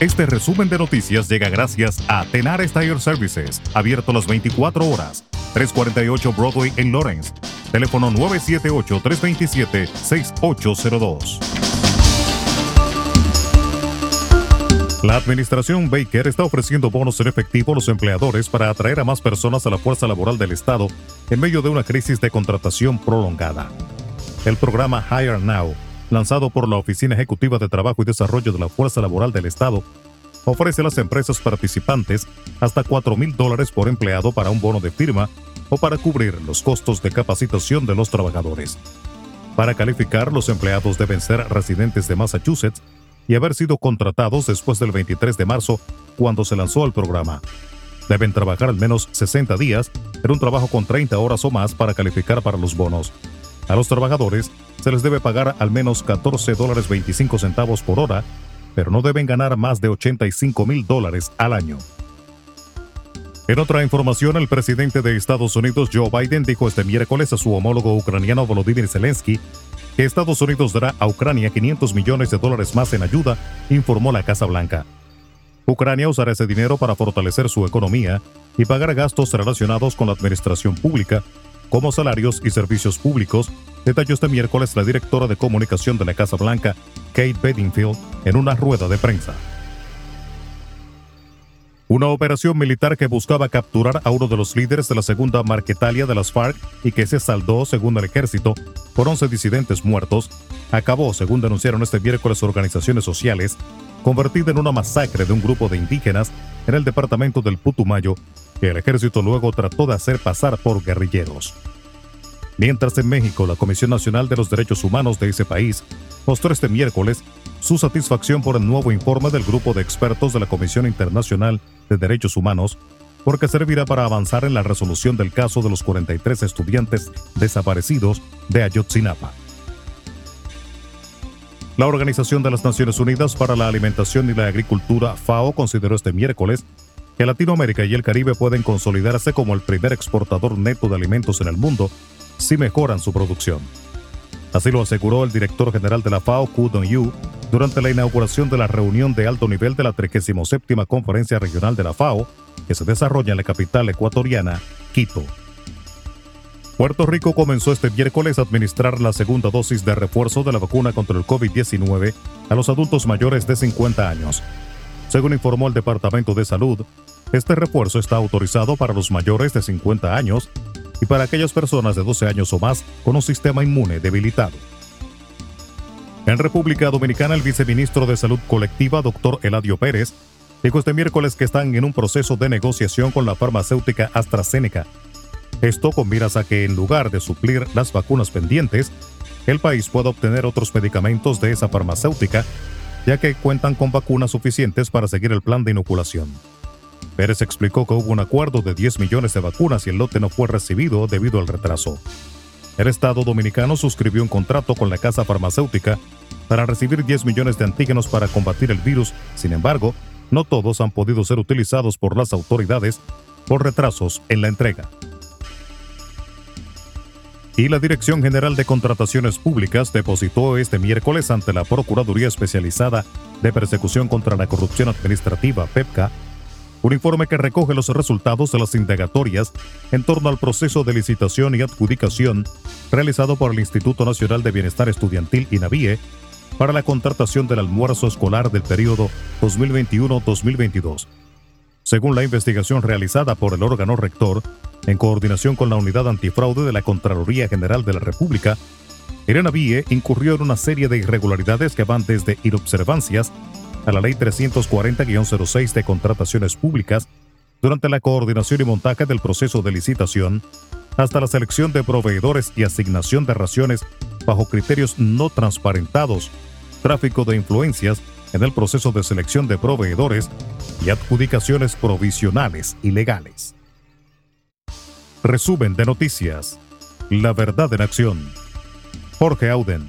Este resumen de noticias llega gracias a Tenar Tire Services, abierto las 24 horas, 348 Broadway en Lawrence. Teléfono 978-327-6802. La administración Baker está ofreciendo bonos en efectivo a los empleadores para atraer a más personas a la fuerza laboral del Estado en medio de una crisis de contratación prolongada. El programa Hire Now, lanzado por la Oficina Ejecutiva de Trabajo y Desarrollo de la Fuerza Laboral del Estado, ofrece a las empresas participantes hasta 4 mil dólares por empleado para un bono de firma o para cubrir los costos de capacitación de los trabajadores. Para calificar, los empleados deben ser residentes de Massachusetts y haber sido contratados después del 23 de marzo, cuando se lanzó el programa. Deben trabajar al menos 60 días en un trabajo con 30 horas o más para calificar para los bonos. A los trabajadores se les debe pagar al menos 14 dólares 25 centavos por hora, pero no deben ganar más de 85 mil dólares al año. En otra información, el presidente de Estados Unidos, Joe Biden, dijo este miércoles a su homólogo ucraniano Volodymyr Zelensky que Estados Unidos dará a Ucrania 500 millones de dólares más en ayuda, informó la Casa Blanca. Ucrania usará ese dinero para fortalecer su economía y pagar gastos relacionados con la administración pública, como salarios y servicios públicos, detalló este miércoles la directora de comunicación de la Casa Blanca, Kate Bedingfield, en una rueda de prensa. Una operación militar que buscaba capturar a uno de los líderes de la segunda Marquetalia de las FARC y que se saldó, según el ejército, por 11 disidentes muertos, acabó, según denunciaron este miércoles organizaciones sociales, convertida en una masacre de un grupo de indígenas en el departamento del Putumayo, que el ejército luego trató de hacer pasar por guerrilleros. Mientras en México la Comisión Nacional de los Derechos Humanos de ese país mostró este miércoles su satisfacción por el nuevo informe del grupo de expertos de la Comisión Internacional de Derechos Humanos, porque servirá para avanzar en la resolución del caso de los 43 estudiantes desaparecidos de Ayotzinapa. La Organización de las Naciones Unidas para la Alimentación y la Agricultura, FAO, consideró este miércoles que Latinoamérica y el Caribe pueden consolidarse como el primer exportador neto de alimentos en el mundo si mejoran su producción. Así lo aseguró el director general de la FAO, Ku Dong-yu, durante la inauguración de la reunión de alto nivel de la 37 Conferencia Regional de la FAO, que se desarrolla en la capital ecuatoriana, Quito. Puerto Rico comenzó este miércoles a administrar la segunda dosis de refuerzo de la vacuna contra el COVID-19 a los adultos mayores de 50 años. Según informó el Departamento de Salud, este refuerzo está autorizado para los mayores de 50 años y para aquellas personas de 12 años o más con un sistema inmune debilitado. En República Dominicana, el viceministro de Salud Colectiva, doctor Eladio Pérez, dijo este miércoles que están en un proceso de negociación con la farmacéutica AstraZeneca. Esto con miras a que en lugar de suplir las vacunas pendientes, el país pueda obtener otros medicamentos de esa farmacéutica, ya que cuentan con vacunas suficientes para seguir el plan de inoculación. Pérez explicó que hubo un acuerdo de 10 millones de vacunas y el lote no fue recibido debido al retraso. El Estado dominicano suscribió un contrato con la casa farmacéutica para recibir 10 millones de antígenos para combatir el virus, sin embargo, no todos han podido ser utilizados por las autoridades por retrasos en la entrega. Y la Dirección General de Contrataciones Públicas depositó este miércoles ante la Procuraduría Especializada de Persecución contra la Corrupción Administrativa, PEPCA, un informe que recoge los resultados de las indagatorias en torno al proceso de licitación y adjudicación realizado por el Instituto Nacional de Bienestar Estudiantil INAVIE para la contratación del almuerzo escolar del periodo 2021-2022. Según la investigación realizada por el órgano rector, en coordinación con la Unidad Antifraude de la Contraloría General de la República, Irena Vie incurrió en una serie de irregularidades que van desde inobservancias a la Ley 340-06 de Contrataciones Públicas durante la coordinación y montaje del proceso de licitación, hasta la selección de proveedores y asignación de raciones bajo criterios no transparentados, tráfico de influencias en el proceso de selección de proveedores y adjudicaciones provisionales y legales. Resumen de noticias. La verdad en acción. Jorge Auden.